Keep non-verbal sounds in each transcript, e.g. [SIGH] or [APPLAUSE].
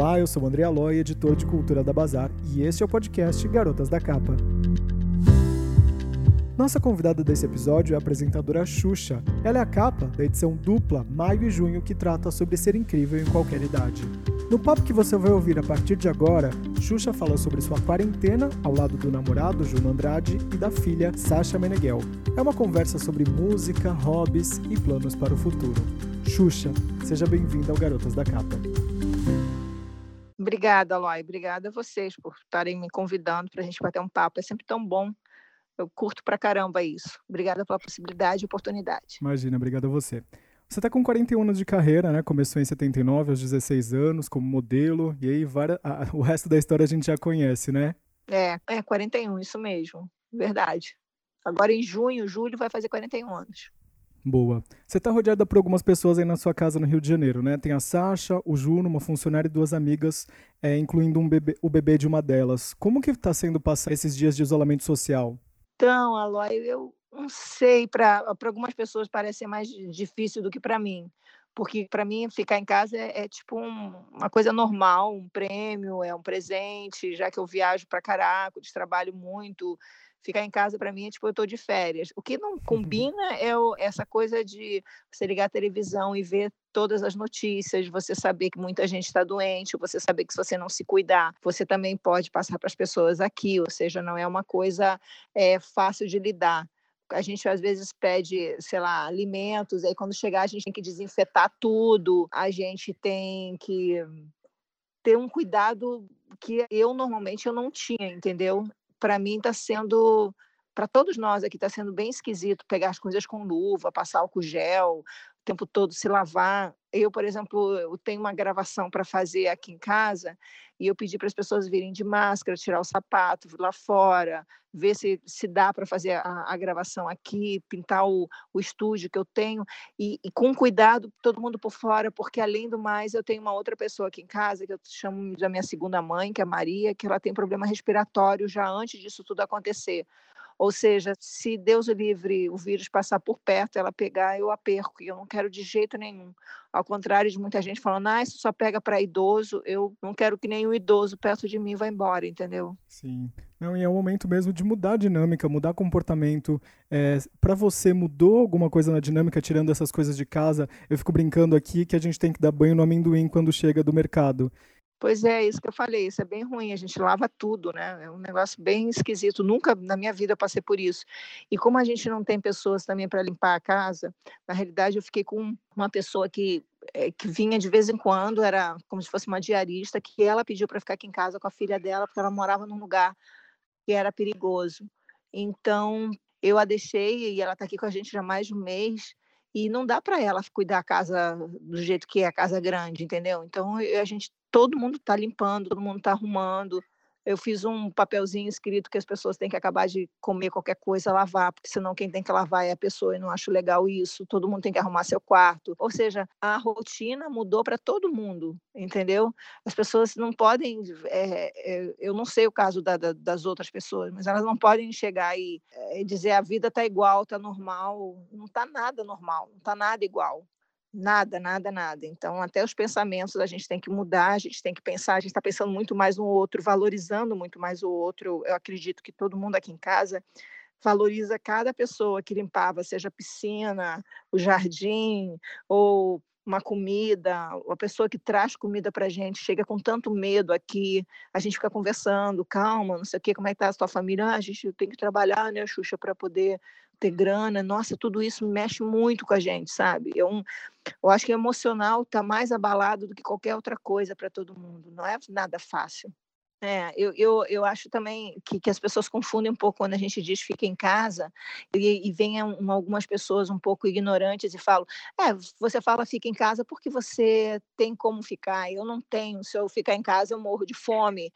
Olá, eu sou o André Aloy, editor de cultura da Bazar, e este é o podcast Garotas da Capa. Nossa convidada desse episódio é a apresentadora Xuxa. Ela é a capa da edição dupla Maio e Junho que trata sobre ser incrível em qualquer idade. No papo que você vai ouvir a partir de agora, Xuxa fala sobre sua quarentena ao lado do namorado Juno Andrade e da filha Sasha Meneghel. É uma conversa sobre música, hobbies e planos para o futuro. Xuxa, seja bem-vinda ao Garotas da Capa. Obrigada, Aloy. Obrigada a vocês por estarem me convidando para a gente bater um papo. É sempre tão bom eu curto pra caramba isso. Obrigada pela possibilidade e oportunidade. Imagina, obrigado a você. Você está com 41 anos de carreira, né? Começou em 79, aos 16 anos, como modelo, e aí várias, a, [LAUGHS] o resto da história a gente já conhece, né? É, é 41, isso mesmo. Verdade. Agora em junho, julho, vai fazer 41 anos. Boa. Você está rodeada por algumas pessoas aí na sua casa no Rio de Janeiro, né? Tem a Sasha, o Juno, uma funcionária e duas amigas, é, incluindo um bebê, o bebê de uma delas. Como que está sendo passar esses dias de isolamento social? Então, Aloy, eu não sei, para algumas pessoas parece ser mais difícil do que para mim. Porque para mim ficar em casa é, é tipo um, uma coisa normal, um prêmio, é um presente, já que eu viajo para caraca, trabalho muito, ficar em casa para mim é tipo eu estou de férias. O que não uhum. combina é o, essa coisa de você ligar a televisão e ver todas as notícias, você saber que muita gente está doente, você saber que se você não se cuidar, você também pode passar para as pessoas aqui, ou seja, não é uma coisa é, fácil de lidar a gente às vezes pede, sei lá, alimentos, aí quando chegar a gente tem que desinfetar tudo, a gente tem que ter um cuidado que eu normalmente eu não tinha, entendeu? Para mim está sendo, para todos nós aqui, está sendo bem esquisito pegar as coisas com luva, passar álcool gel, o tempo todo se lavar. Eu, por exemplo, eu tenho uma gravação para fazer aqui em casa e eu pedi para as pessoas virem de máscara, tirar o sapato lá fora, ver se, se dá para fazer a, a, gravação aqui, pintar o, o estúdio que eu tenho, e, e, com cuidado, todo mundo por fora, porque além do mais, eu tenho uma outra pessoa aqui em casa, que eu chamo da minha segunda mãe, que é a Maria, que ela tem problema respiratório já antes disso tudo acontecer. Ou seja, se Deus o livre o vírus passar por perto, ela pegar, eu a perco. E eu não quero de jeito nenhum. Ao contrário de muita gente falando, ah, isso só pega para idoso, eu não quero que nenhum idoso perto de mim vá embora, entendeu? Sim. Não, e é o momento mesmo de mudar a dinâmica, mudar comportamento. É, para você, mudou alguma coisa na dinâmica, tirando essas coisas de casa? Eu fico brincando aqui que a gente tem que dar banho no amendoim quando chega do mercado. Pois é, isso que eu falei, isso é bem ruim, a gente lava tudo, né? É um negócio bem esquisito. Nunca na minha vida passei por isso. E como a gente não tem pessoas também para limpar a casa, na realidade eu fiquei com uma pessoa que, é, que vinha de vez em quando, era como se fosse uma diarista, que ela pediu para ficar aqui em casa com a filha dela, porque ela morava num lugar que era perigoso. Então eu a deixei e ela está aqui com a gente já há mais de um mês e não dá para ela cuidar a casa do jeito que é a casa grande, entendeu? Então a gente todo mundo está limpando, todo mundo está arrumando. Eu fiz um papelzinho escrito que as pessoas têm que acabar de comer qualquer coisa, lavar, porque senão quem tem que lavar é a pessoa e não acho legal isso. Todo mundo tem que arrumar seu quarto. Ou seja, a rotina mudou para todo mundo, entendeu? As pessoas não podem. É, é, eu não sei o caso da, da, das outras pessoas, mas elas não podem chegar e, é, dizer a vida está igual, está normal. Não está nada normal, não está nada igual. Nada, nada, nada. Então, até os pensamentos a gente tem que mudar, a gente tem que pensar, a gente está pensando muito mais no outro, valorizando muito mais o outro. Eu acredito que todo mundo aqui em casa valoriza cada pessoa que limpava, seja a piscina, o jardim, ou uma comida, a pessoa que traz comida para a gente chega com tanto medo aqui, a gente fica conversando, calma, não sei o quê, como é que está a sua família? Ah, a gente tem que trabalhar, né, Xuxa, para poder ter grana. Nossa, tudo isso mexe muito com a gente, sabe? Eu, eu acho que o emocional está mais abalado do que qualquer outra coisa para todo mundo. Não é nada fácil. É, eu, eu, eu acho também que, que as pessoas confundem um pouco quando a gente diz fica em casa e, e vem um, algumas pessoas um pouco ignorantes e falam: é, você fala fica em casa porque você tem como ficar. Eu não tenho. Se eu ficar em casa, eu morro de fome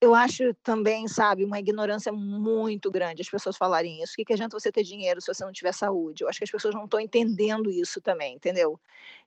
eu acho também, sabe, uma ignorância muito grande as pessoas falarem isso. O que, que adianta você ter dinheiro se você não tiver saúde? Eu acho que as pessoas não estão entendendo isso também, entendeu?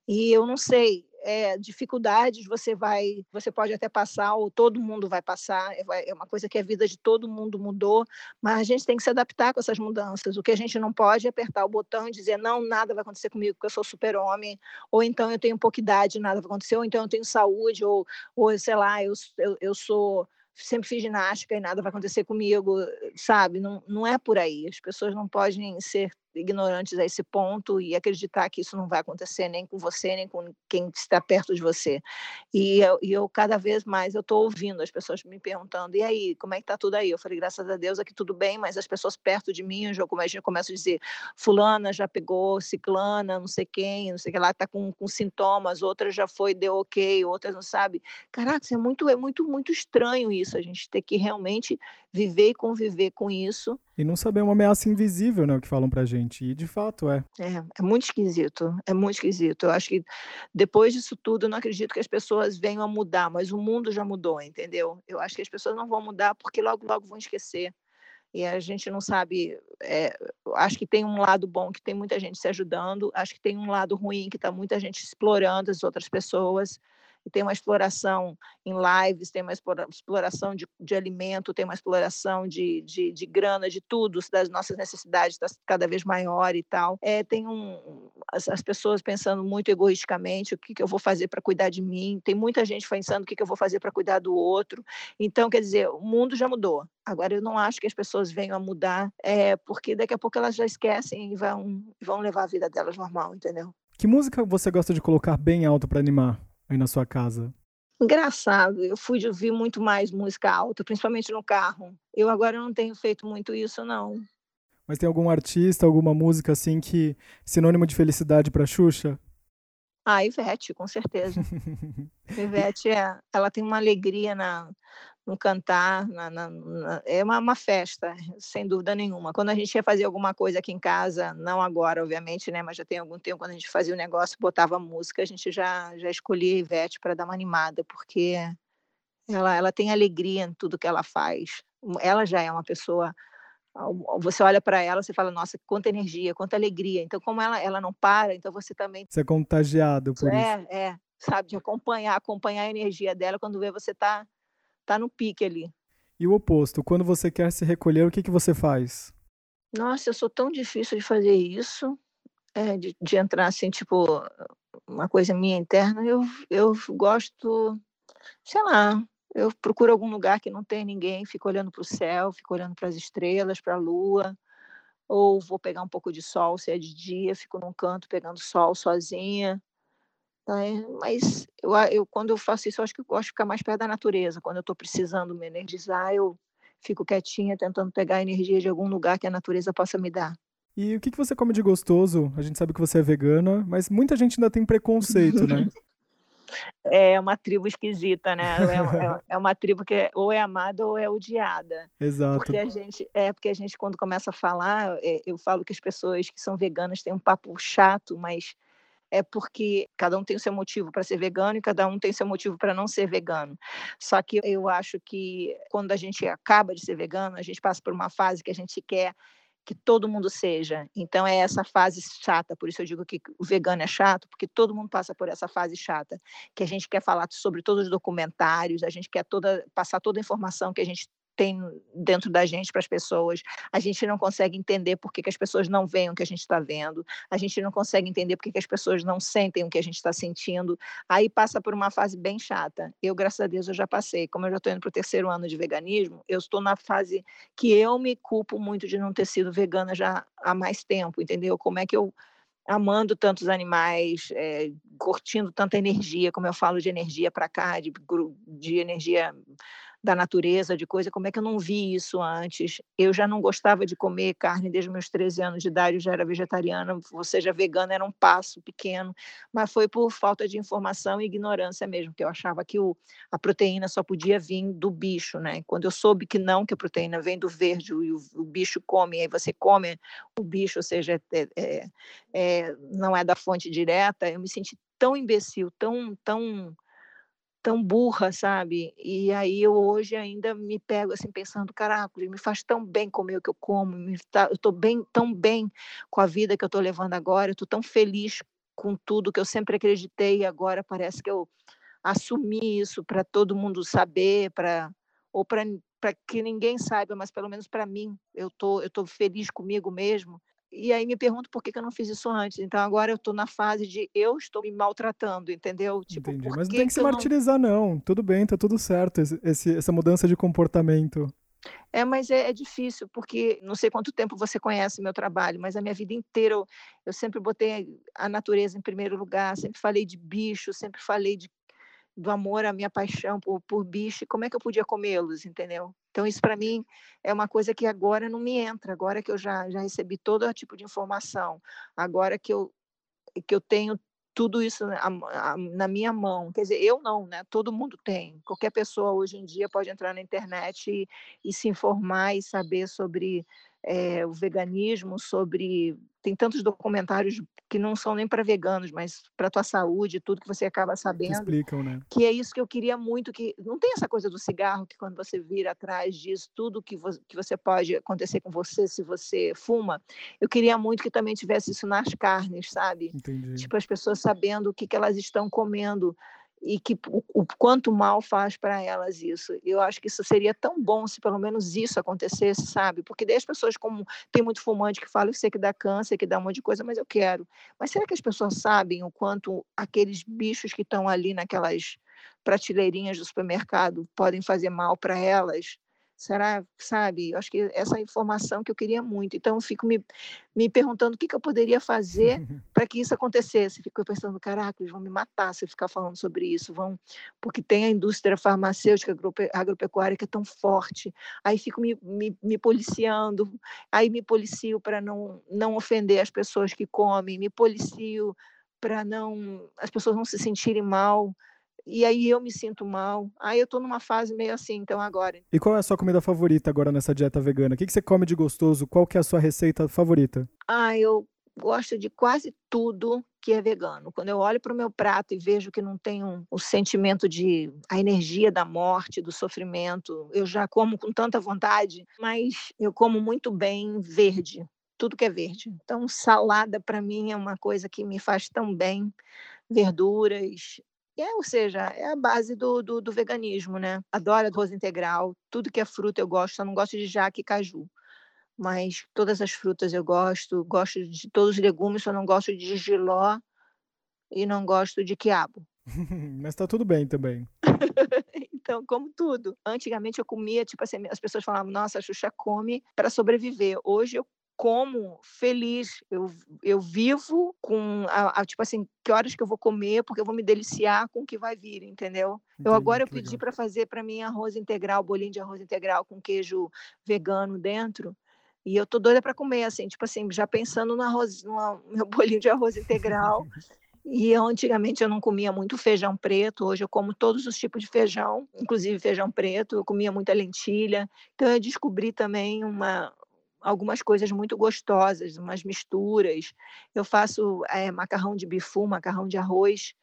E eu não sei, é, dificuldades você vai, você pode até passar, ou todo mundo vai passar, é, é uma coisa que a vida de todo mundo mudou, mas a gente tem que se adaptar com essas mudanças. O que a gente não pode é apertar o botão e dizer, não, nada vai acontecer comigo, porque eu sou super-homem, ou então eu tenho pouca idade, nada vai acontecer, ou então eu tenho saúde, ou, ou sei lá, eu, eu, eu sou sempre fiz ginástica e nada vai acontecer comigo, sabe? Não, não é por aí. As pessoas não podem ser ignorantes a esse ponto e acreditar que isso não vai acontecer nem com você, nem com quem está perto de você. E eu, e eu cada vez mais, eu estou ouvindo as pessoas me perguntando, e aí, como é que está tudo aí? Eu falei, graças a Deus, aqui tudo bem, mas as pessoas perto de mim, eu começo, começo a dizer, fulana já pegou, ciclana, não sei quem, não sei que lá, está com, com sintomas, outra já foi, deu ok, outras não sabe. Caraca, é muito, é muito, muito estranho isso, a gente ter que realmente viver e conviver com isso. E não saber uma ameaça invisível, né, o que falam pra gente. E de fato é. É, é muito esquisito. É muito esquisito. Eu acho que depois disso tudo, eu não acredito que as pessoas venham a mudar, mas o mundo já mudou, entendeu? Eu acho que as pessoas não vão mudar porque logo, logo vão esquecer. E a gente não sabe. É, acho que tem um lado bom que tem muita gente se ajudando, acho que tem um lado ruim que está muita gente explorando as outras pessoas e tem uma exploração em lives, tem uma exploração de, de alimento, tem uma exploração de, de, de grana, de tudo, das nossas necessidades está cada vez maior e tal. É, tem um, as, as pessoas pensando muito egoisticamente, o que, que eu vou fazer para cuidar de mim, tem muita gente pensando o que, que eu vou fazer para cuidar do outro. Então, quer dizer, o mundo já mudou. Agora, eu não acho que as pessoas venham a mudar, é, porque daqui a pouco elas já esquecem e vão, vão levar a vida delas normal, entendeu? Que música você gosta de colocar bem alto para animar? Aí na sua casa? Engraçado, eu fui de ouvir muito mais música alta, principalmente no carro. Eu agora não tenho feito muito isso, não. Mas tem algum artista, alguma música assim que sinônimo de felicidade para Xuxa? Ah, Ivete, com certeza. [LAUGHS] Ivete, é, ela tem uma alegria na, no cantar, na, na, na, é uma, uma, festa, sem dúvida nenhuma. Quando a gente ia fazer alguma coisa aqui em casa, não agora, obviamente, né, mas já tem algum tempo, quando a gente fazia o negócio, botava música, a gente já, já escolhia a Ivete para dar uma animada, porque ela, ela tem alegria em tudo que ela faz. Ela já é uma pessoa você olha para ela, você fala, nossa, quanta energia, quanta alegria. Então, como ela, ela não para, então você também. Você é contagiado por é, isso. É, é, sabe, de acompanhar, acompanhar a energia dela quando vê você tá tá no pique ali. E o oposto, quando você quer se recolher, o que, que você faz? Nossa, eu sou tão difícil de fazer isso, é, de, de entrar assim, tipo, uma coisa minha interna. Eu, eu gosto, sei lá, eu procuro algum lugar que não tem ninguém, fico olhando para o céu, fico olhando para as estrelas, para a lua, ou vou pegar um pouco de sol se é de dia, fico num canto pegando sol sozinha. Né? Mas eu, eu, quando eu faço isso, eu acho que eu gosto de ficar mais perto da natureza. Quando eu estou precisando me energizar, eu fico quietinha, tentando pegar a energia de algum lugar que a natureza possa me dar. E o que, que você come de gostoso? A gente sabe que você é vegana, mas muita gente ainda tem preconceito, né? [LAUGHS] é uma tribo esquisita, né? É, é, é, uma tribo que é, ou é amada ou é odiada. Exato. Porque a gente, é porque a gente, quando começa a falar, é, eu falo que as pessoas que são veganas têm um papo chato, mas é porque cada um tem o seu motivo para ser vegano e cada um tem seu motivo para não ser vegano. Só que eu acho que quando a gente acaba de ser vegano, a gente passa por uma fase que a gente quer que todo mundo seja. Então é essa fase chata, por isso eu digo que o vegano é chato, porque todo mundo passa por essa fase chata, que a gente quer falar sobre todos os documentários, a gente quer toda passar toda a informação que a gente tem dentro da gente para as pessoas. A gente não consegue entender por que, que as pessoas não veem o que a gente está vendo. A gente não consegue entender por que, que as pessoas não sentem o que a gente está sentindo. Aí passa por uma fase bem chata. Eu, graças a Deus, eu já passei. Como eu já estou indo para o terceiro ano de veganismo, eu estou na fase que eu me culpo muito de não ter sido vegana já há mais tempo, entendeu? Como é que eu amando tantos animais, é, curtindo tanta energia, como eu falo de energia para cá, de, de energia da natureza, de coisa, como é que eu não vi isso antes? Eu já não gostava de comer carne desde meus 13 anos de idade, eu já era vegetariana, ou seja, vegana era um passo pequeno, mas foi por falta de informação e ignorância mesmo, que eu achava que o, a proteína só podia vir do bicho, né? Quando eu soube que não, que a proteína vem do verde e o, o bicho come, aí você come o bicho, ou seja, é, é, é, não é da fonte direta, eu me senti tão imbecil, tão, tão tão burra, sabe? E aí eu hoje ainda me pego assim pensando, caraca, me faz tão bem comer o que eu como, tá, eu estou bem, tão bem com a vida que eu estou levando agora, eu estou tão feliz com tudo que eu sempre acreditei e agora parece que eu assumi isso para todo mundo saber, para ou para que ninguém saiba, mas pelo menos para mim, eu tô eu tô feliz comigo mesmo. E aí me pergunto por que, que eu não fiz isso antes. Então agora eu estou na fase de eu estou me maltratando, entendeu? Tipo, Entendi. Mas não tem que, que se martirizar, não... não. Tudo bem, tá tudo certo. Esse, essa mudança de comportamento. É, mas é, é, difícil, porque não sei quanto tempo você conhece meu trabalho, mas a minha vida inteira eu, eu sempre botei a natureza em primeiro lugar, sempre falei de bicho, sempre falei de do amor, a minha paixão por, por bicho, como é que eu podia comê-los, entendeu? Então, isso para mim é uma coisa que agora não me entra, agora que eu já, já recebi todo tipo de informação, agora que eu, que eu tenho tudo isso na, na, minha mão. Quer dizer, eu não, né? Todo mundo tem. Qualquer pessoa hoje em dia pode entrar na internet e, e se informar e saber sobre é, o veganismo, sobre. Tem tantos documentários que não são nem para veganos, mas para a tua saúde, tudo que você acaba sabendo. Que explicam, né? Que é isso que eu queria muito, que não tem essa coisa do cigarro, que quando você vira atrás diz tudo que, vo que você pode acontecer com você se você fuma. Eu queria muito que também tivesse isso nas carnes, sabe? Entendi. Tipo, as pessoas sabendo o que, que elas estão comendo e que o, o quanto mal faz para elas isso. Eu acho que isso seria tão bom se pelo menos isso acontecesse, sabe? Porque daí as pessoas, como tem muito fumante que fala, eu sei que dá câncer, que dá um monte de coisa, mas eu quero. Mas será que as pessoas sabem o quanto aqueles bichos que estão ali naquelas prateleirinhas do supermercado podem fazer mal para elas? Será, sabe? Eu acho que essa informação que eu queria muito. Então, eu fico me, me perguntando o que, que eu poderia fazer [LAUGHS] para que isso acontecesse. Fico pensando, caraca, eles vão me matar se eu ficar falando sobre isso. Vão, porque tem a indústria farmacêutica agropecuária que é tão forte. Aí fico me, me, me policiando, aí me policio para não, não ofender as pessoas que comem, me policio para não as pessoas não se sentirem mal e aí eu me sinto mal. Aí eu tô numa fase meio assim, então agora. E qual é a sua comida favorita agora nessa dieta vegana? O que, que você come de gostoso? Qual que é a sua receita favorita? Ah, eu gosto de quase tudo que é vegano. Quando eu olho para o meu prato e vejo que não tem um, o sentimento de a energia da morte, do sofrimento, eu já como com tanta vontade, mas eu como muito bem verde, tudo que é verde. Então, salada para mim é uma coisa que me faz tão bem, verduras, é, ou seja, é a base do, do, do, veganismo, né? Adoro arroz integral, tudo que é fruta eu gosto, só não gosto de jaque e caju. Mas todas as frutas eu gosto, gosto de todos os legumes, só não gosto de giló e não gosto de quiabo. [LAUGHS] Mas tá tudo bem também. [LAUGHS] então, como tudo. Antigamente eu comia, tipo assim, as pessoas falavam, nossa, a Xuxa come para sobreviver. Hoje eu como feliz. Eu, eu vivo com, a, a, tipo assim, que horas que eu vou comer, porque eu vou me deliciar com o que vai vir, entendeu? Entendi, eu agora eu pedi para fazer para mim arroz integral, bolinho de arroz integral com queijo vegano dentro. E eu tô doida para comer, assim, tipo assim, já pensando no arroz, no [LAUGHS] meu bolinho de arroz integral. E eu, antigamente eu não comia muito feijão preto, hoje eu como todos os tipos de feijão, inclusive feijão preto, eu comia muita lentilha. Então eu descobri também uma, algumas coisas muito gostosas, umas misturas. Eu faço é, macarrão de bifu, macarrão de arroz,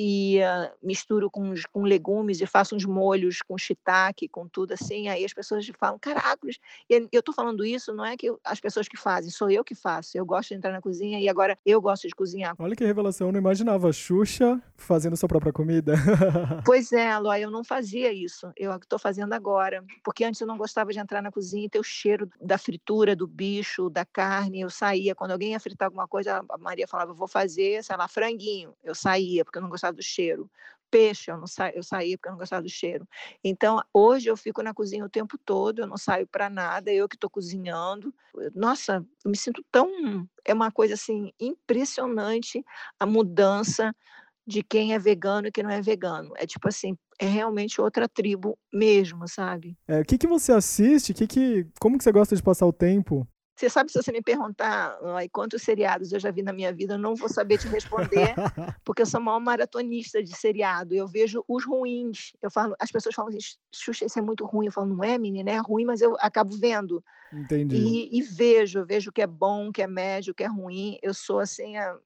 e uh, misturo com, com legumes e faço uns molhos com shiitake, com tudo assim, aí as pessoas falam, caracos, e eu estou falando isso, não é que as pessoas que fazem, sou eu que faço, eu gosto de entrar na cozinha e agora eu gosto de cozinhar. Olha que revelação, eu não imaginava Xuxa fazendo sua própria comida. [LAUGHS] pois é, Aloy, eu não fazia isso, eu estou fazendo agora, porque antes eu não gostava de entrar na cozinha e ter o cheiro da fritura, do bicho, da carne, eu saía, quando alguém ia fritar alguma coisa, a Maria falava, vou fazer, sei lá, franguinho, eu saía, porque eu não gostava gostava do cheiro. Peixe, eu, não sa... eu saía porque eu não gostava do cheiro. Então, hoje eu fico na cozinha o tempo todo, eu não saio para nada, eu que estou cozinhando. Nossa, eu me sinto tão. É uma coisa assim impressionante a mudança de quem é vegano e quem não é vegano. É tipo assim, é realmente outra tribo mesmo, sabe? É, o que, que você assiste? Que que, como que você gosta de passar o tempo? Você sabe, se você me perguntar ai, quantos seriados eu já vi na minha vida, eu não vou saber te responder, [LAUGHS] porque eu sou maior maratonista de seriado. Eu vejo os ruins. Eu falo, as pessoas falam assim, Xuxa, isso é muito ruim. Eu falo, não é, menina, é ruim, mas eu acabo vendo. Entendi. E, e vejo, vejo o que é bom, o que é médio, o que é ruim. Eu sou assim, a...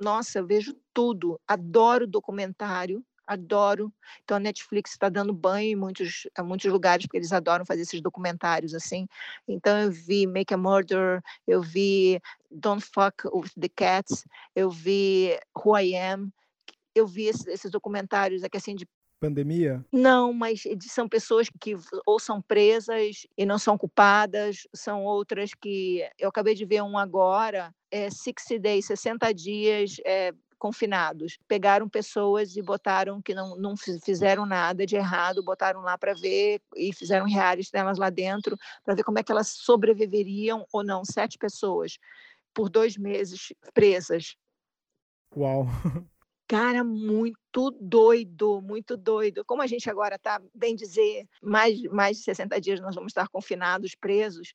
nossa, eu vejo tudo. Adoro documentário adoro. Então a Netflix está dando banho em muitos, em muitos lugares, porque eles adoram fazer esses documentários assim. Então eu vi Make a Murder, eu vi Don't Fuck with the Cats, eu vi Who I Am, eu vi esses, esses documentários aqui assim de pandemia? Não, mas são pessoas que ou são presas e não são culpadas, são outras que eu acabei de ver um agora, é 60 days, 60 dias é, confinados. Pegaram pessoas e botaram que não, não fizeram nada de errado, botaram lá para ver e fizeram reais delas lá dentro para ver como é que elas sobreviveriam ou não. Sete pessoas por dois meses presas. Uau! [LAUGHS] Cara, muito doido, muito doido. Como a gente agora está, bem dizer, mais, mais de 60 dias nós vamos estar confinados, presos,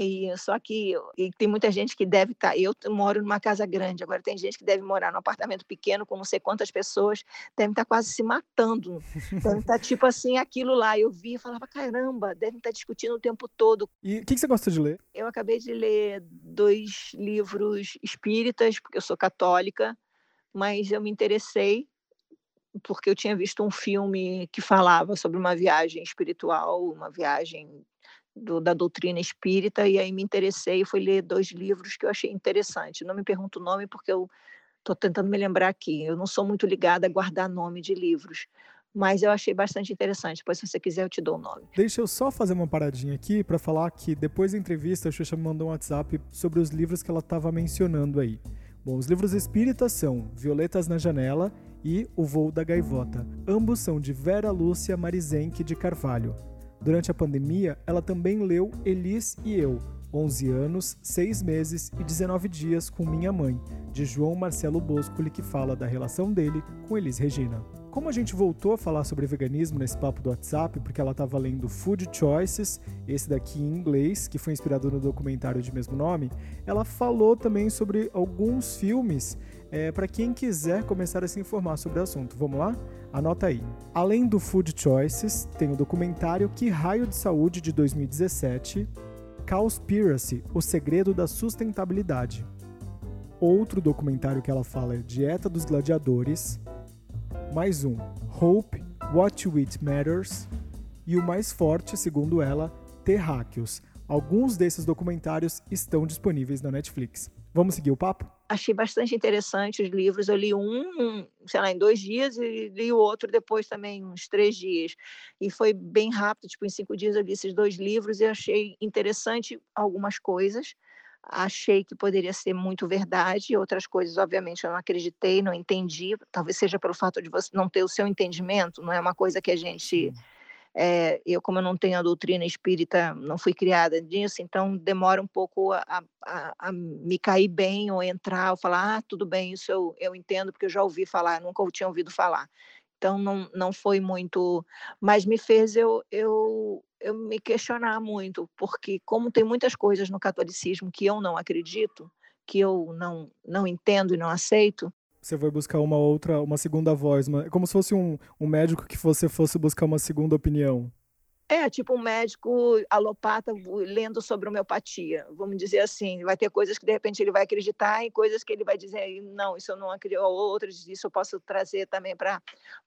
e só que tem muita gente que deve estar. Tá, eu moro numa casa grande, agora tem gente que deve morar num apartamento pequeno com não sei quantas pessoas, devem estar tá quase se matando. Devem estar tá, tipo assim, aquilo lá. Eu vi e falava, caramba, devem estar discutindo o tempo todo. E o que, que você gosta de ler? Eu acabei de ler dois livros espíritas, porque eu sou católica, mas eu me interessei porque eu tinha visto um filme que falava sobre uma viagem espiritual, uma viagem do, da doutrina espírita, e aí me interessei e fui ler dois livros que eu achei interessante. Não me pergunto o nome porque eu estou tentando me lembrar aqui. Eu não sou muito ligada a guardar nome de livros, mas eu achei bastante interessante. Depois, se você quiser, eu te dou o nome. Deixa eu só fazer uma paradinha aqui para falar que depois da entrevista, a Xuxa me mandou um WhatsApp sobre os livros que ela estava mencionando aí. Bom, os livros espíritas são Violetas na Janela e O Voo da Gaivota. Ambos são de Vera Lúcia Marizenque de Carvalho. Durante a pandemia, ela também leu Elis e Eu, 11 anos, 6 meses e 19 dias com minha mãe, de João Marcelo Boscoli, que fala da relação dele com Elis Regina. Como a gente voltou a falar sobre veganismo nesse papo do WhatsApp, porque ela estava lendo Food Choices, esse daqui em inglês, que foi inspirado no documentário de mesmo nome, ela falou também sobre alguns filmes é, para quem quiser começar a se informar sobre o assunto. Vamos lá? Anota aí. Além do Food Choices, tem o documentário Que Raio de Saúde de 2017, Cowspiracy, O Segredo da Sustentabilidade. Outro documentário que ela fala é Dieta dos Gladiadores. Mais um, Hope, What Eat Matters. E o mais forte, segundo ela, Terráqueos. Alguns desses documentários estão disponíveis na Netflix. Vamos seguir o papo? Achei bastante interessante os livros. Eu li um, sei lá, em dois dias e li o outro depois também, uns três dias. E foi bem rápido, tipo, em cinco dias eu li esses dois livros e achei interessante algumas coisas. Achei que poderia ser muito verdade, outras coisas, obviamente, eu não acreditei, não entendi. Talvez seja pelo fato de você não ter o seu entendimento, não é uma coisa que a gente. É, eu, como eu não tenho a doutrina espírita, não fui criada nisso, então demora um pouco a, a, a, me cair bem ou entrar, ou falar, ah, tudo bem, isso eu, eu entendo, porque eu já ouvi falar, nunca tinha ouvido falar. Então não, não foi muito, mas me fez eu, eu, eu me questionar muito, porque como tem muitas coisas no catolicismo que eu não acredito, que eu não, não entendo e não aceito, você vai buscar uma outra, uma segunda voz, uma, é como se fosse um, um médico que você fosse buscar uma segunda opinião. É, tipo um médico alopata lendo sobre homeopatia, vamos dizer assim. Vai ter coisas que de repente ele vai acreditar e coisas que ele vai dizer, não, isso eu não acredito, outras isso eu posso trazer também para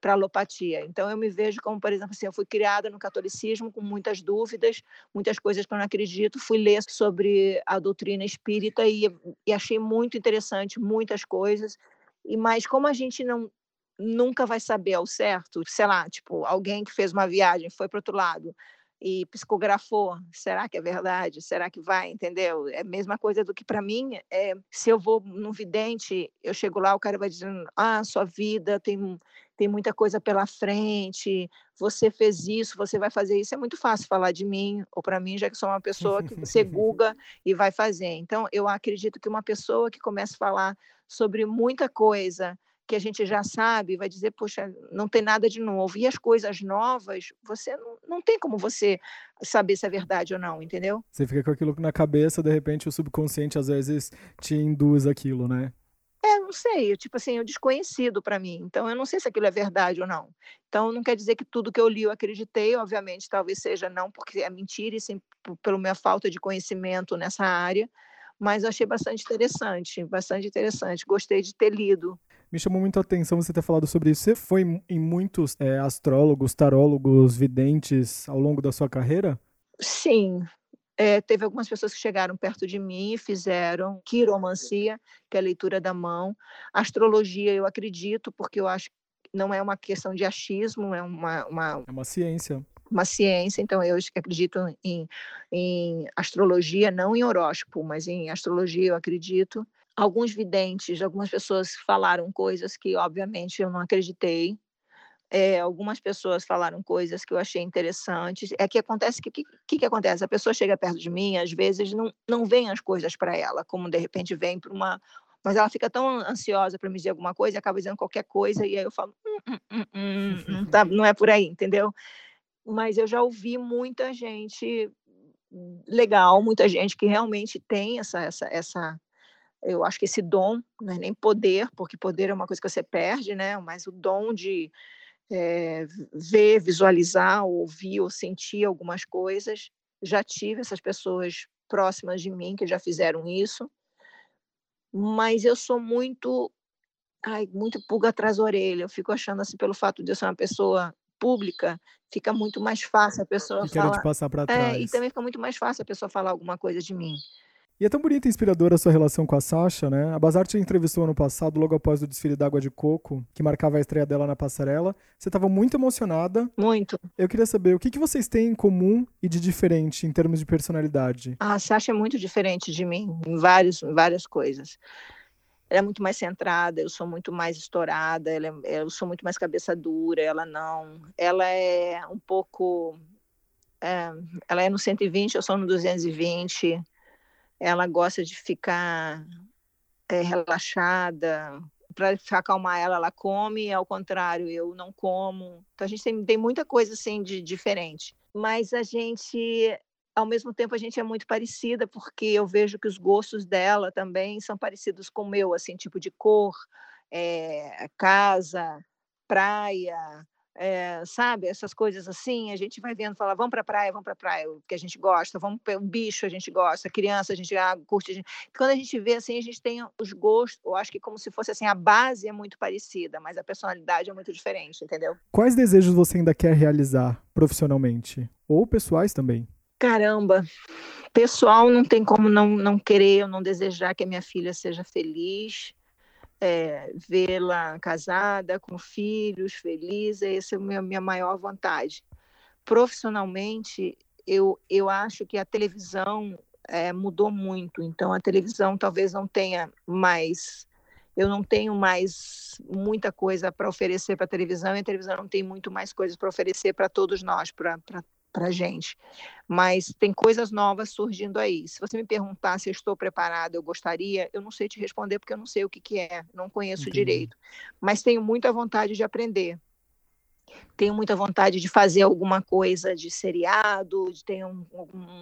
a alopatia. Então eu me vejo como, por exemplo, assim, eu fui criada no catolicismo com muitas dúvidas, muitas coisas que eu não acredito, fui ler sobre a doutrina espírita e, e achei muito interessante muitas coisas e mas como a gente não nunca vai saber ao certo, sei lá, tipo, alguém que fez uma viagem, foi para outro lado e psicografou, será que é verdade? Será que vai, entendeu? É a mesma coisa do que para mim, é, se eu vou no vidente, eu chego lá, o cara vai dizendo: "Ah, sua vida tem tem muita coisa pela frente, você fez isso, você vai fazer isso". É muito fácil falar de mim ou para mim, já que sou uma pessoa que você [LAUGHS] guga e vai fazer. Então, eu acredito que uma pessoa que começa a falar sobre muita coisa que a gente já sabe, vai dizer, poxa, não tem nada de novo. E as coisas novas, você não, não tem como você saber se é verdade ou não, entendeu? Você fica com aquilo na cabeça, de repente o subconsciente às vezes te induz aquilo, né? É, não sei, tipo assim, é um desconhecido para mim. Então eu não sei se aquilo é verdade ou não. Então não quer dizer que tudo que eu li eu acreditei, obviamente, talvez seja não porque é mentira e sim pela minha falta de conhecimento nessa área mas achei bastante interessante, bastante interessante. Gostei de ter lido. Me chamou muito a atenção você ter falado sobre isso. Você foi em muitos é, astrólogos, tarólogos, videntes ao longo da sua carreira? Sim, é, teve algumas pessoas que chegaram perto de mim e fizeram quiromancia, que é a leitura da mão. Astrologia, eu acredito, porque eu acho que não é uma questão de achismo, é uma, uma, é uma ciência. Uma ciência, então eu acredito em, em astrologia, não em horóscopo, mas em astrologia eu acredito. Alguns videntes, algumas pessoas falaram coisas que, obviamente, eu não acreditei, é, algumas pessoas falaram coisas que eu achei interessantes. É que acontece que o que, que, que, acontece? A pessoa chega perto de mim, às vezes não, não vem as coisas para ela, como de repente vem para uma. Mas ela fica tão ansiosa para me dizer alguma coisa e acaba dizendo qualquer coisa, e aí eu falo, hum, hum, hum, hum tá, não é por aí, entendeu? Mas eu já ouvi muita gente legal, muita gente que realmente tem essa, essa, essa eu acho que esse dom, não é nem poder, porque poder é uma coisa que você perde, né? Mas o dom de é, ver, visualizar, ouvir ou sentir algumas coisas. Já tive essas pessoas próximas de mim que já fizeram isso, mas eu sou muito, ai, muito pulga atrás da orelha. Eu fico achando assim, pelo fato de eu ser uma pessoa pública, fica muito mais fácil a pessoa e falar. Te passar para trás. É, e também fica muito mais fácil a pessoa falar alguma coisa de mim. E é tão bonita e inspiradora a sua relação com a Sasha, né? A Bazar te entrevistou ano passado, logo após o desfile d'água de coco, que marcava a estreia dela na passarela. Você estava muito emocionada. Muito. Eu queria saber o que, que vocês têm em comum e de diferente em termos de personalidade. A Sasha é muito diferente de mim em, vários, em várias coisas. Ela é muito mais centrada, eu sou muito mais estourada, é, eu sou muito mais cabeça dura, ela não. Ela é um pouco. É, ela é no 120, eu sou no 220 ela gosta de ficar é, relaxada. Para acalmar ela, ela come, ao contrário, eu não como. Então a gente tem, tem muita coisa assim de diferente. Mas a gente, ao mesmo tempo, a gente é muito parecida, porque eu vejo que os gostos dela também são parecidos com o meu, assim, tipo de cor, é, casa, praia, é, sabe, essas coisas assim, a gente vai vendo, fala, vamos para praia, vamos para praia, que a gente gosta, vamos um bicho, a gente gosta, criança, a gente ah, curte. A gente... Quando a gente vê assim, a gente tem os gostos, eu acho que como se fosse assim, a base é muito parecida, mas a personalidade é muito diferente, entendeu? Quais desejos você ainda quer realizar profissionalmente? Ou pessoais também? Caramba, pessoal não tem como não, não querer ou não desejar que a minha filha seja feliz, é, vê-la casada, com filhos, feliz, essa é a minha, minha maior vontade. Profissionalmente, eu, eu acho que a televisão é, mudou muito, então a televisão talvez não tenha mais. Eu não tenho mais muita coisa para oferecer para a televisão e a televisão não tem muito mais coisas para oferecer para todos nós, para para a gente. Mas tem coisas novas surgindo aí. Se você me perguntar se eu estou preparada, eu gostaria, eu não sei te responder porque eu não sei o que, que é, não conheço Entendi. direito. Mas tenho muita vontade de aprender. Tenho muita vontade de fazer alguma coisa de seriado, tenho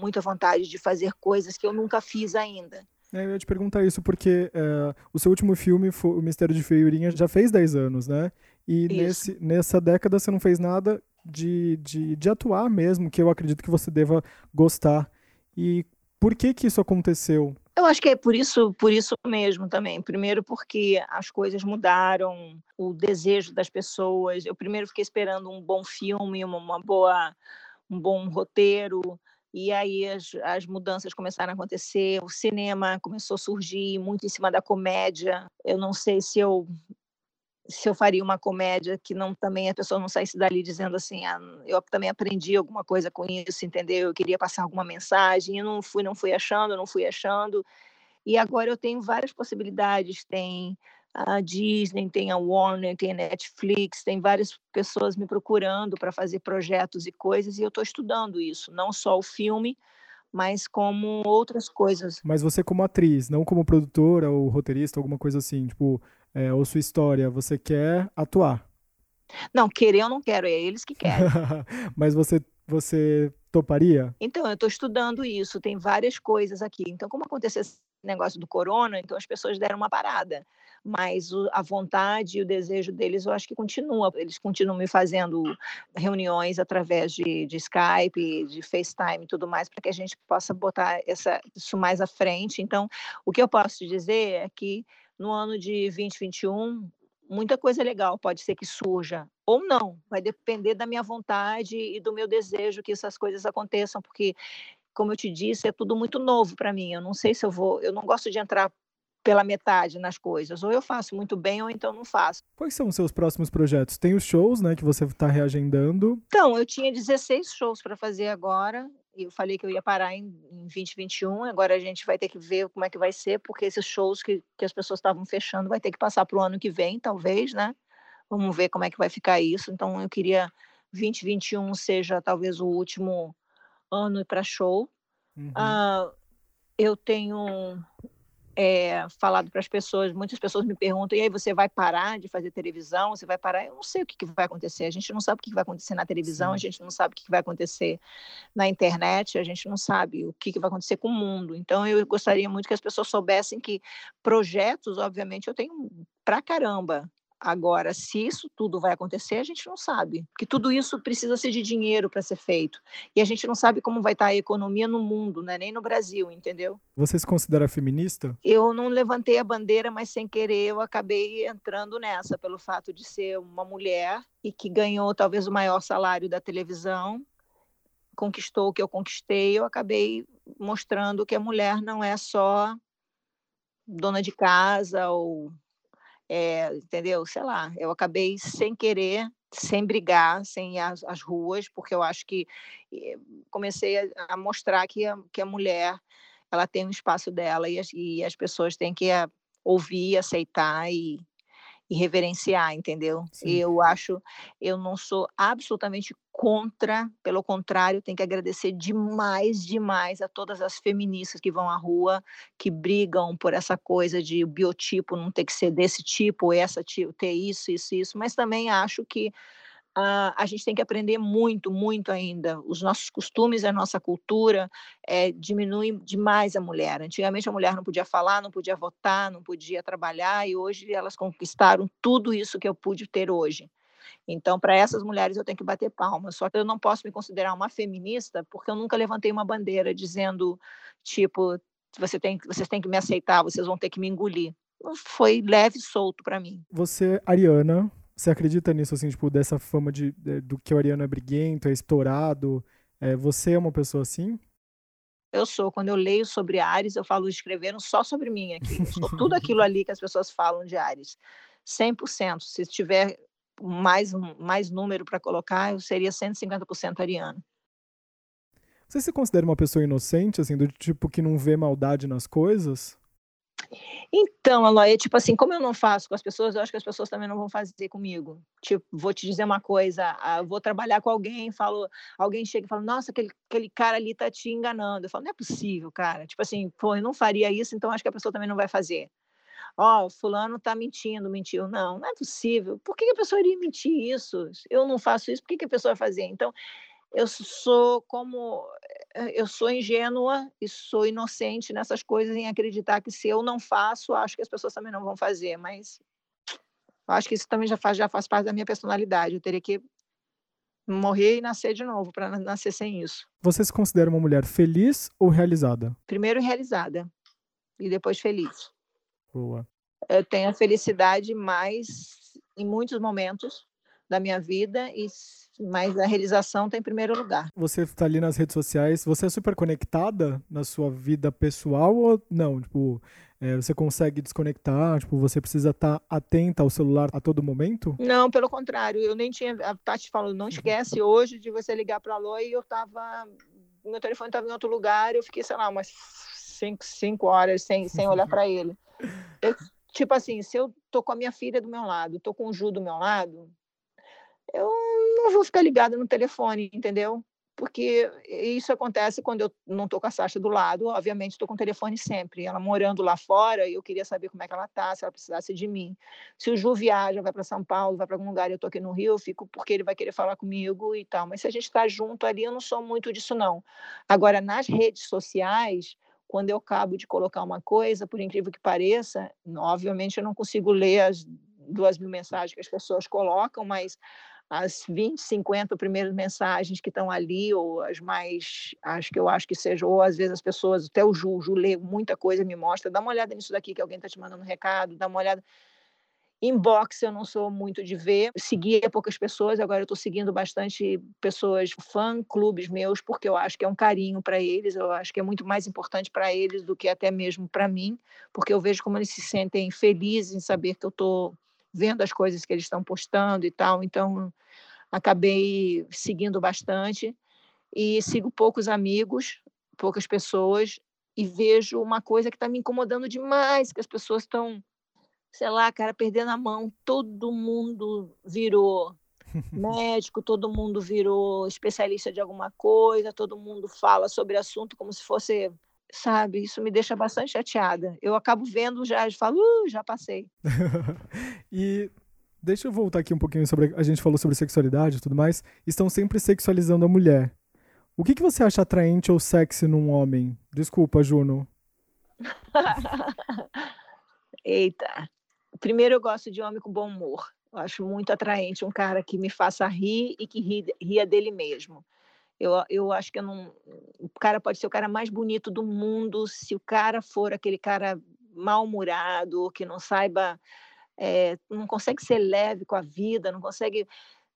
muita vontade de fazer coisas que eu nunca fiz ainda. É, eu ia te perguntar isso porque é, o seu último filme, foi, O Mistério de Feiurinha, já fez 10 anos, né? E nesse, nessa década você não fez nada de, de, de atuar mesmo, que eu acredito que você deva gostar. E por que que isso aconteceu? Eu acho que é por isso, por isso mesmo também. Primeiro porque as coisas mudaram, o desejo das pessoas. Eu primeiro fiquei esperando um bom filme, uma, boa, um bom roteiro, e aí as, as mudanças começaram a acontecer. O cinema começou a surgir muito em cima da comédia. Eu não sei se eu se eu faria uma comédia que não também a pessoa não saísse dali dizendo assim, ah, eu também aprendi alguma coisa com isso, entendeu? Eu queria passar alguma mensagem, eu não fui, não fui achando, não fui achando. E agora eu tenho várias possibilidades, tem a Disney, tem a Warner, tem a Netflix, tem várias pessoas me procurando para fazer projetos e coisas, e eu estou estudando isso, não só o filme, mas como outras coisas. Mas você como atriz, não como produtora ou roteirista, alguma coisa assim, tipo, é, ou sua história, você quer atuar? Não, querer eu não quero, é eles que querem. [LAUGHS] Mas você, você toparia? Então, eu estou estudando isso, tem várias coisas aqui. Então, como aconteceu esse negócio do corona, então as pessoas deram uma parada. Mas o, a vontade e o desejo deles, eu acho que continua. Eles continuam me fazendo reuniões através de, de Skype, de FaceTime e tudo mais, para que a gente possa botar essa, isso mais à frente. Então, o que eu posso te dizer é que no ano de 2021, muita coisa legal pode ser que surja, ou não, vai depender da minha vontade e do meu desejo que essas coisas aconteçam, porque, como eu te disse, é tudo muito novo para mim. Eu não sei se eu vou, eu não gosto de entrar pela metade nas coisas. Ou eu faço muito bem, ou então não faço. Quais são os seus próximos projetos? Tem os shows, né, que você está reagendando? Então, eu tinha 16 shows para fazer agora. Eu falei que eu ia parar em, em 2021. Agora a gente vai ter que ver como é que vai ser, porque esses shows que, que as pessoas estavam fechando vai ter que passar para o ano que vem, talvez, né? Vamos ver como é que vai ficar isso. Então, eu queria 2021 seja talvez o último ano para show. Uhum. Uh, eu tenho é, falado para as pessoas, muitas pessoas me perguntam, e aí você vai parar de fazer televisão? Você vai parar? Eu não sei o que, que vai acontecer. A gente não sabe o que vai acontecer na televisão, Sim. a gente não sabe o que vai acontecer na internet, a gente não sabe o que vai acontecer com o mundo. Então, eu gostaria muito que as pessoas soubessem que projetos, obviamente, eu tenho pra caramba. Agora, se isso tudo vai acontecer, a gente não sabe, porque tudo isso precisa ser de dinheiro para ser feito. E a gente não sabe como vai estar tá a economia no mundo, né? nem no Brasil, entendeu? Você se considera feminista? Eu não levantei a bandeira, mas sem querer eu acabei entrando nessa, pelo fato de ser uma mulher e que ganhou talvez o maior salário da televisão, conquistou o que eu conquistei, eu acabei mostrando que a mulher não é só dona de casa ou é, entendeu? Sei lá, eu acabei sem querer, sem brigar, sem ir às, às ruas, porque eu acho que eh, comecei a, a, mostrar que a, que a mulher ela tem um espaço dela e as, e as pessoas têm que a, ouvir, aceitar e, e reverenciar, entendeu? Sim. Eu acho, eu não sou absolutamente contra, pelo contrário, tem que agradecer demais, demais a todas as feministas que vão à rua, que brigam por essa coisa de biotipo não ter que ser desse tipo, essa tipo, ter isso, isso, isso, mas também acho que Uh, a gente tem que aprender muito, muito ainda. Os nossos costumes, a nossa cultura é, diminuem demais a mulher. Antigamente a mulher não podia falar, não podia votar, não podia trabalhar, e hoje elas conquistaram tudo isso que eu pude ter hoje. Então, para essas mulheres eu tenho que bater palmas. Só que eu não posso me considerar uma feminista porque eu nunca levantei uma bandeira dizendo, tipo, você tem, vocês têm que me aceitar, vocês vão ter que me engolir. Foi leve e solto para mim. Você, Ariana, você acredita nisso, assim, tipo, dessa fama de, de do que o Ariano é briguento, é estourado? É, você é uma pessoa assim? Eu sou. Quando eu leio sobre Ares, eu falo escrevendo só sobre mim aqui. Tudo [LAUGHS] aquilo ali que as pessoas falam de Ares. 100%. Se tiver mais, mais número para colocar, eu seria 150% ariano. Você se considera uma pessoa inocente, assim, do tipo que não vê maldade nas coisas? Então, Aloy, tipo assim, como eu não faço com as pessoas, eu acho que as pessoas também não vão fazer comigo. Tipo, vou te dizer uma coisa, ah, vou trabalhar com alguém, falo, alguém chega e fala, nossa, aquele, aquele cara ali tá te enganando. Eu falo, não é possível, cara. Tipo assim, pô, eu não faria isso, então acho que a pessoa também não vai fazer. Ó, oh, fulano tá mentindo, mentiu. Não, não é possível. Por que a pessoa iria mentir isso? Eu não faço isso, por que a pessoa vai fazer? Então, eu sou como eh, eu sou ingênua e sou inocente nessas coisas em acreditar que se eu não faço, acho que as pessoas também não vão fazer, mas acho que isso também já faz, já faz parte da minha personalidade. Eu teria que morrer e nascer de novo para nascer sem isso. Você se considera uma mulher feliz ou realizada? Primeiro realizada e depois feliz. Boa. Eu tenho a felicidade mais em muitos momentos da minha vida e mas a realização está em primeiro lugar. Você está ali nas redes sociais, você é super conectada na sua vida pessoal ou não? Tipo, é, você consegue desconectar? Tipo, você precisa estar tá atenta ao celular a todo momento? Não, pelo contrário. Eu nem tinha. A Tati falou, não esquece hoje de você ligar para a Loi e eu estava. Meu telefone estava em outro lugar, eu fiquei, sei lá, umas cinco, cinco horas sem, sem olhar para ele. Eu, tipo assim, se eu tô com a minha filha do meu lado, tô com o Ju do meu lado, eu não vou ficar ligada no telefone, entendeu? Porque isso acontece quando eu não estou com a Sasha do lado, obviamente estou com o telefone sempre. Ela morando lá fora, eu queria saber como é que ela está, se ela precisasse de mim. Se o Ju viaja, vai para São Paulo, vai para algum lugar, eu estou aqui no Rio, eu fico porque ele vai querer falar comigo e tal. Mas se a gente está junto ali, eu não sou muito disso, não. Agora, nas redes sociais, quando eu acabo de colocar uma coisa, por incrível que pareça, obviamente eu não consigo ler as duas mil mensagens que as pessoas colocam, mas as 20, 50 primeiras mensagens que estão ali, ou as mais, acho que eu acho que seja, ou às vezes as pessoas, até o Ju, o Ju lê muita coisa, me mostra, dá uma olhada nisso daqui que alguém está te mandando um recado, dá uma olhada. Inbox eu não sou muito de ver, seguia poucas pessoas, agora eu estou seguindo bastante pessoas, fã-clubes meus, porque eu acho que é um carinho para eles, eu acho que é muito mais importante para eles do que até mesmo para mim, porque eu vejo como eles se sentem felizes em saber que eu estou vendo as coisas que eles estão postando e tal, então acabei seguindo bastante e sigo poucos amigos, poucas pessoas, e vejo uma coisa que está me incomodando demais, que as pessoas estão sei lá, cara, perdendo a mão. Todo mundo virou [LAUGHS] médico, todo mundo virou especialista de alguma coisa, todo mundo fala sobre assunto como se fosse, sabe? Isso me deixa bastante chateada. Eu acabo vendo já e falo, uh, já passei. [LAUGHS] e deixa eu voltar aqui um pouquinho sobre. A gente falou sobre sexualidade e tudo mais. Estão sempre sexualizando a mulher. O que, que você acha atraente ou sexy num homem? Desculpa, Juno. [LAUGHS] Eita. Primeiro, eu gosto de homem com bom humor. Eu acho muito atraente um cara que me faça rir e que ria, ria dele mesmo. Eu, eu acho que eu não. O cara pode ser o cara mais bonito do mundo, se o cara for aquele cara mal-humorado, que não saiba, é, não consegue ser leve com a vida, não consegue.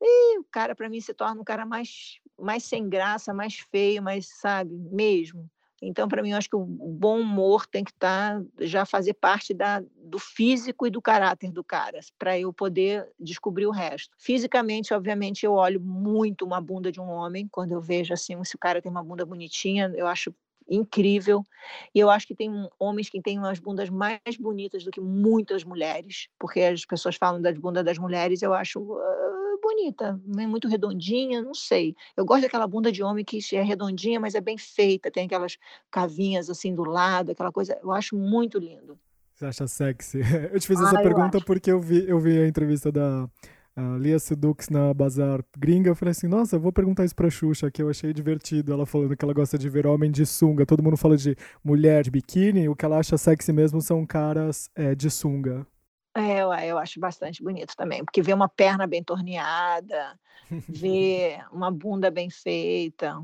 E o cara, para mim, se torna um cara mais, mais sem graça, mais feio, mais, sabe, mesmo. Então, para mim, eu acho que o bom humor tem que estar tá, já fazer parte da, do físico e do caráter do cara, para eu poder descobrir o resto. Fisicamente, obviamente, eu olho muito uma bunda de um homem quando eu vejo assim, se o cara tem uma bunda bonitinha, eu acho incrível. E eu acho que tem homens que têm umas bundas mais bonitas do que muitas mulheres, porque as pessoas falam das bundas das mulheres, eu acho uh, bonita, é muito redondinha, não sei. Eu gosto daquela bunda de homem que é redondinha, mas é bem feita, tem aquelas cavinhas assim do lado, aquela coisa, eu acho muito lindo. Você acha sexy? [LAUGHS] Eu te fiz ah, essa pergunta acho. porque eu vi, eu vi a entrevista da a Lia Sedux na Bazar Gringa, eu falei assim, nossa, eu vou perguntar isso pra Xuxa, que eu achei divertido, ela falando que ela gosta de ver homem de sunga, todo mundo fala de mulher de biquíni, o que ela acha sexy mesmo são caras é, de sunga. É, eu, eu acho bastante bonito também, porque ver uma perna bem torneada, [LAUGHS] ver uma bunda bem feita,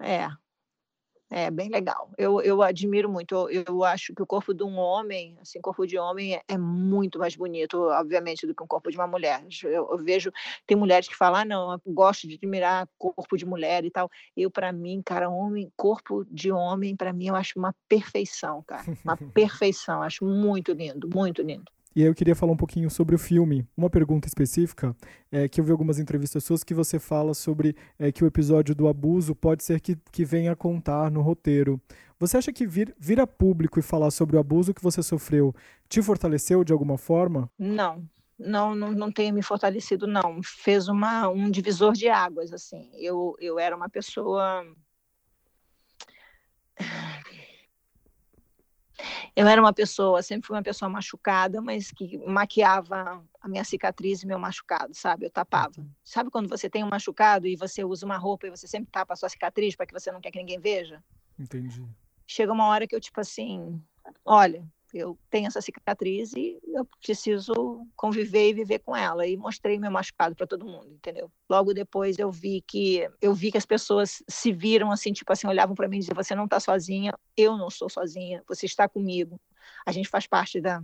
é, é bem legal. Eu, eu admiro muito. Eu, eu acho que o corpo de um homem, assim, corpo de homem é, é muito mais bonito, obviamente, do que um corpo de uma mulher. Eu, eu, vejo, tem mulheres que falam, ah, não, eu gosto de admirar corpo de mulher e tal. Eu, para mim, cara, homem, corpo de homem, para mim, eu acho uma perfeição, cara. Uma [LAUGHS] perfeição. Acho muito lindo, muito lindo. E eu queria falar um pouquinho sobre o filme. Uma pergunta específica é que eu vi algumas entrevistas suas que você fala sobre é, que o episódio do abuso pode ser que, que venha a contar no roteiro. Você acha que vir, vir a público e falar sobre o abuso que você sofreu te fortaleceu de alguma forma? Não, não, não, não tem me fortalecido, não. Fez uma, um divisor de águas, assim. Eu, eu era uma pessoa eu era uma pessoa, sempre fui uma pessoa machucada, mas que maquiava a minha cicatriz e meu machucado, sabe? Eu tapava. Uhum. Sabe quando você tem um machucado e você usa uma roupa e você sempre tapa a sua cicatriz para que você não quer que ninguém veja? Entendi. Chega uma hora que eu, tipo assim, olha, eu tenho essa cicatriz e eu preciso conviver e viver com ela e mostrei meu machucado para todo mundo, entendeu? Logo depois eu vi que eu vi que as pessoas se viram assim, tipo assim, olhavam para mim e diziam: "Você não está sozinha, eu não sou sozinha, você está comigo. A gente faz parte da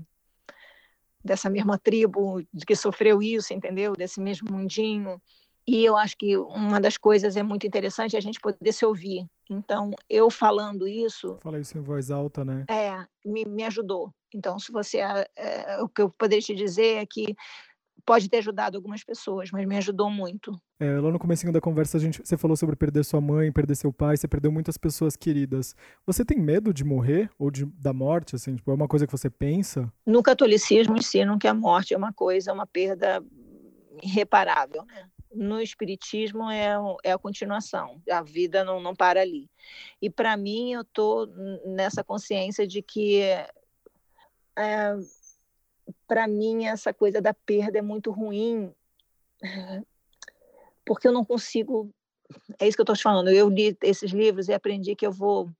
dessa mesma tribo que sofreu isso, entendeu? Desse mesmo mundinho. E eu acho que uma das coisas é muito interessante a gente poder se ouvir. Então, eu falando isso. Fala isso em voz alta, né? É, me, me ajudou. Então, se você. É, é, o que eu poderia te dizer é que pode ter ajudado algumas pessoas, mas me ajudou muito. É, lá no começo da conversa, a gente, você falou sobre perder sua mãe, perder seu pai, você perdeu muitas pessoas queridas. Você tem medo de morrer ou de, da morte? Assim, tipo, é uma coisa que você pensa? No catolicismo ensinam que a morte é uma coisa, uma perda irreparável. Né? No espiritismo é, é a continuação, a vida não, não para ali. E para mim, eu estou nessa consciência de que, é, para mim, essa coisa da perda é muito ruim, porque eu não consigo. É isso que eu estou te falando. Eu li esses livros e aprendi que eu vou.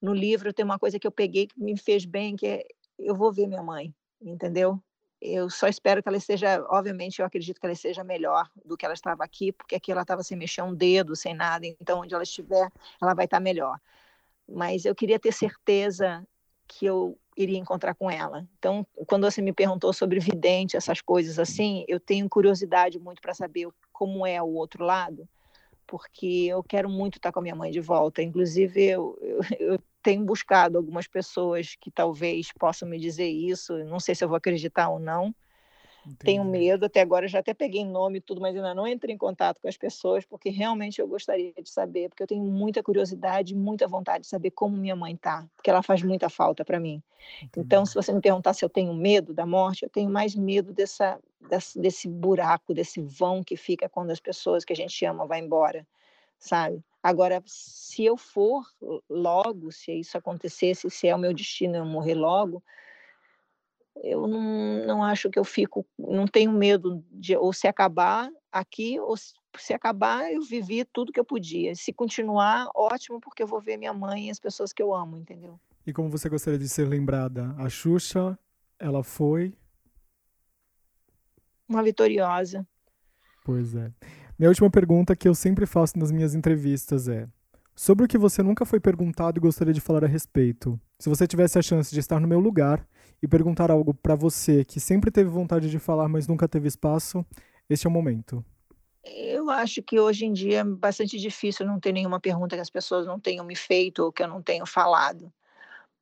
No livro tem uma coisa que eu peguei que me fez bem, que é eu vou ver minha mãe, entendeu? Eu só espero que ela esteja, obviamente, eu acredito que ela esteja melhor do que ela estava aqui, porque aqui ela estava sem mexer um dedo, sem nada, então onde ela estiver, ela vai estar melhor. Mas eu queria ter certeza que eu iria encontrar com ela. Então, quando você me perguntou sobre vidente, essas coisas assim, eu tenho curiosidade muito para saber como é o outro lado, porque eu quero muito estar com a minha mãe de volta. Inclusive, eu, eu, [LAUGHS] eu tenho buscado algumas pessoas que talvez possam me dizer isso, não sei se eu vou acreditar ou não, Entendi. Tenho medo, até agora já até peguei nome e tudo, mas ainda não entrei em contato com as pessoas, porque realmente eu gostaria de saber, porque eu tenho muita curiosidade, muita vontade de saber como minha mãe está, porque ela faz muita falta para mim. Entendi. Então, se você me perguntar se eu tenho medo da morte, eu tenho mais medo dessa, desse, desse buraco, desse vão que fica quando as pessoas que a gente ama vão embora, sabe? Agora, se eu for logo, se isso acontecesse, se é o meu destino eu morrer logo, eu não, não acho que eu fico, não tenho medo de ou se acabar aqui, ou se, se acabar eu vivi tudo que eu podia. Se continuar, ótimo, porque eu vou ver minha mãe e as pessoas que eu amo, entendeu? E como você gostaria de ser lembrada? A Xuxa, ela foi uma vitoriosa. Pois é. Minha última pergunta que eu sempre faço nas minhas entrevistas é: sobre o que você nunca foi perguntado e gostaria de falar a respeito. Se você tivesse a chance de estar no meu lugar e perguntar algo para você que sempre teve vontade de falar, mas nunca teve espaço, este é o momento. Eu acho que hoje em dia é bastante difícil não ter nenhuma pergunta que as pessoas não tenham me feito ou que eu não tenho falado.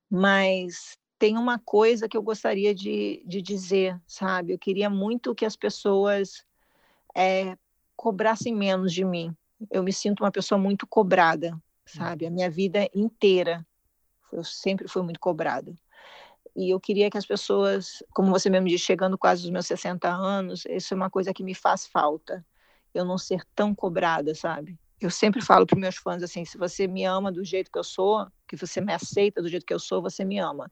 Mas tem uma coisa que eu gostaria de, de dizer, sabe? Eu queria muito que as pessoas é, cobrassem menos de mim. Eu me sinto uma pessoa muito cobrada, sabe? A minha vida inteira eu sempre fui muito cobrada. E eu queria que as pessoas, como você mesmo disse, chegando quase aos meus 60 anos, isso é uma coisa que me faz falta. Eu não ser tão cobrada, sabe? Eu sempre falo para meus fãs assim: se você me ama do jeito que eu sou, que você me aceita do jeito que eu sou, você me ama.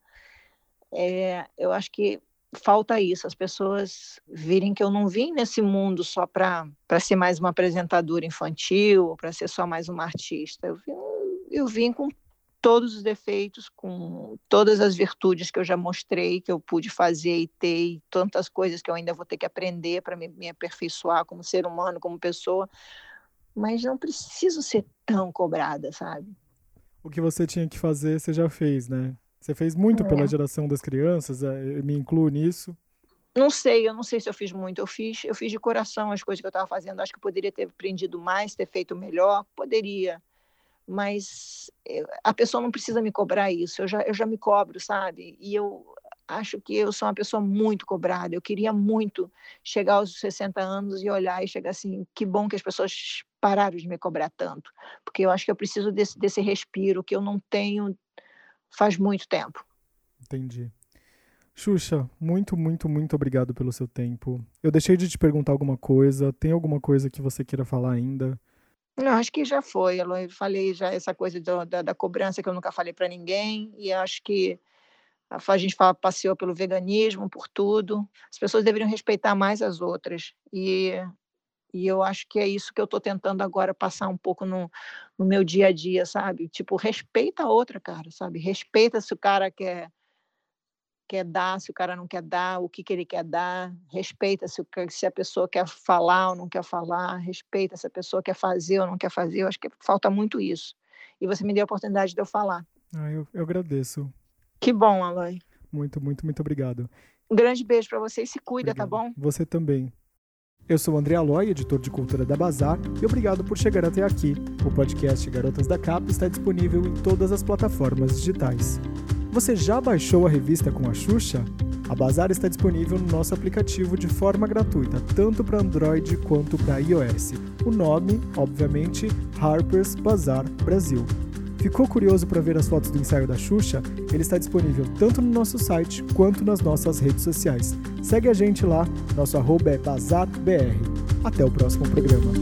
É, eu acho que falta isso, as pessoas virem que eu não vim nesse mundo só para ser mais uma apresentadora infantil, para ser só mais uma artista. Eu vim, eu vim com todos os defeitos, com todas as virtudes que eu já mostrei, que eu pude fazer e ter, e tantas coisas que eu ainda vou ter que aprender para me, me aperfeiçoar como ser humano, como pessoa, mas não preciso ser tão cobrada, sabe? O que você tinha que fazer, você já fez, né? Você fez muito é. pela geração das crianças, é, eu me incluo nisso. Não sei, eu não sei se eu fiz muito. Eu fiz, eu fiz de coração as coisas que eu estava fazendo. Acho que poderia ter aprendido mais, ter feito melhor, poderia mas eu, a pessoa não precisa me cobrar isso, eu já, eu já me cobro, sabe? E eu acho que eu sou uma pessoa muito cobrada, eu queria muito chegar aos 60 anos e olhar e chegar assim, que bom que as pessoas pararam de me cobrar tanto, porque eu acho que eu preciso desse, desse respiro que eu não tenho faz muito tempo. Entendi. Xuxa, muito, muito, muito obrigado pelo seu tempo. Eu deixei de te perguntar alguma coisa. Tem alguma coisa que você queira falar ainda? Não, acho que já foi, Eu falei já essa coisa do, da, da, cobrança que eu nunca falei para ninguém, e acho que a, gente passeou pelo veganismo, por tudo. As pessoas deveriam respeitar mais as outras. E, e eu acho que é isso que eu estou tentando agora passar um pouco no, no meu dia a dia, sabe? Tipo, respeita a outra, cara, sabe? Respeita se o cara quer quer dar, se o cara não quer dar, o que, que ele quer dar, respeita se, o, se a pessoa quer falar ou não quer falar, respeita se a pessoa quer fazer ou não quer fazer. Eu acho que falta muito isso. E você me deu a oportunidade de eu falar. Ah, eu, eu agradeço. Que bom, Aloy. Muito, muito, muito obrigado. Um grande beijo para você e se cuida, tá obrigado. tá bom? Você também. Eu sou André Aloy, editor de cultura da Bazar, e obrigado por chegar até aqui. O podcast Garotas da Capa está disponível em todas as plataformas digitais. Você já baixou a revista com a Xuxa? A Bazar está disponível no nosso aplicativo de forma gratuita, tanto para Android quanto para iOS. O nome, obviamente, Harper's Bazar Brasil. Ficou curioso para ver as fotos do ensaio da Xuxa? Ele está disponível tanto no nosso site quanto nas nossas redes sociais. Segue a gente lá, nosso arroba é BazarBR. Até o próximo programa.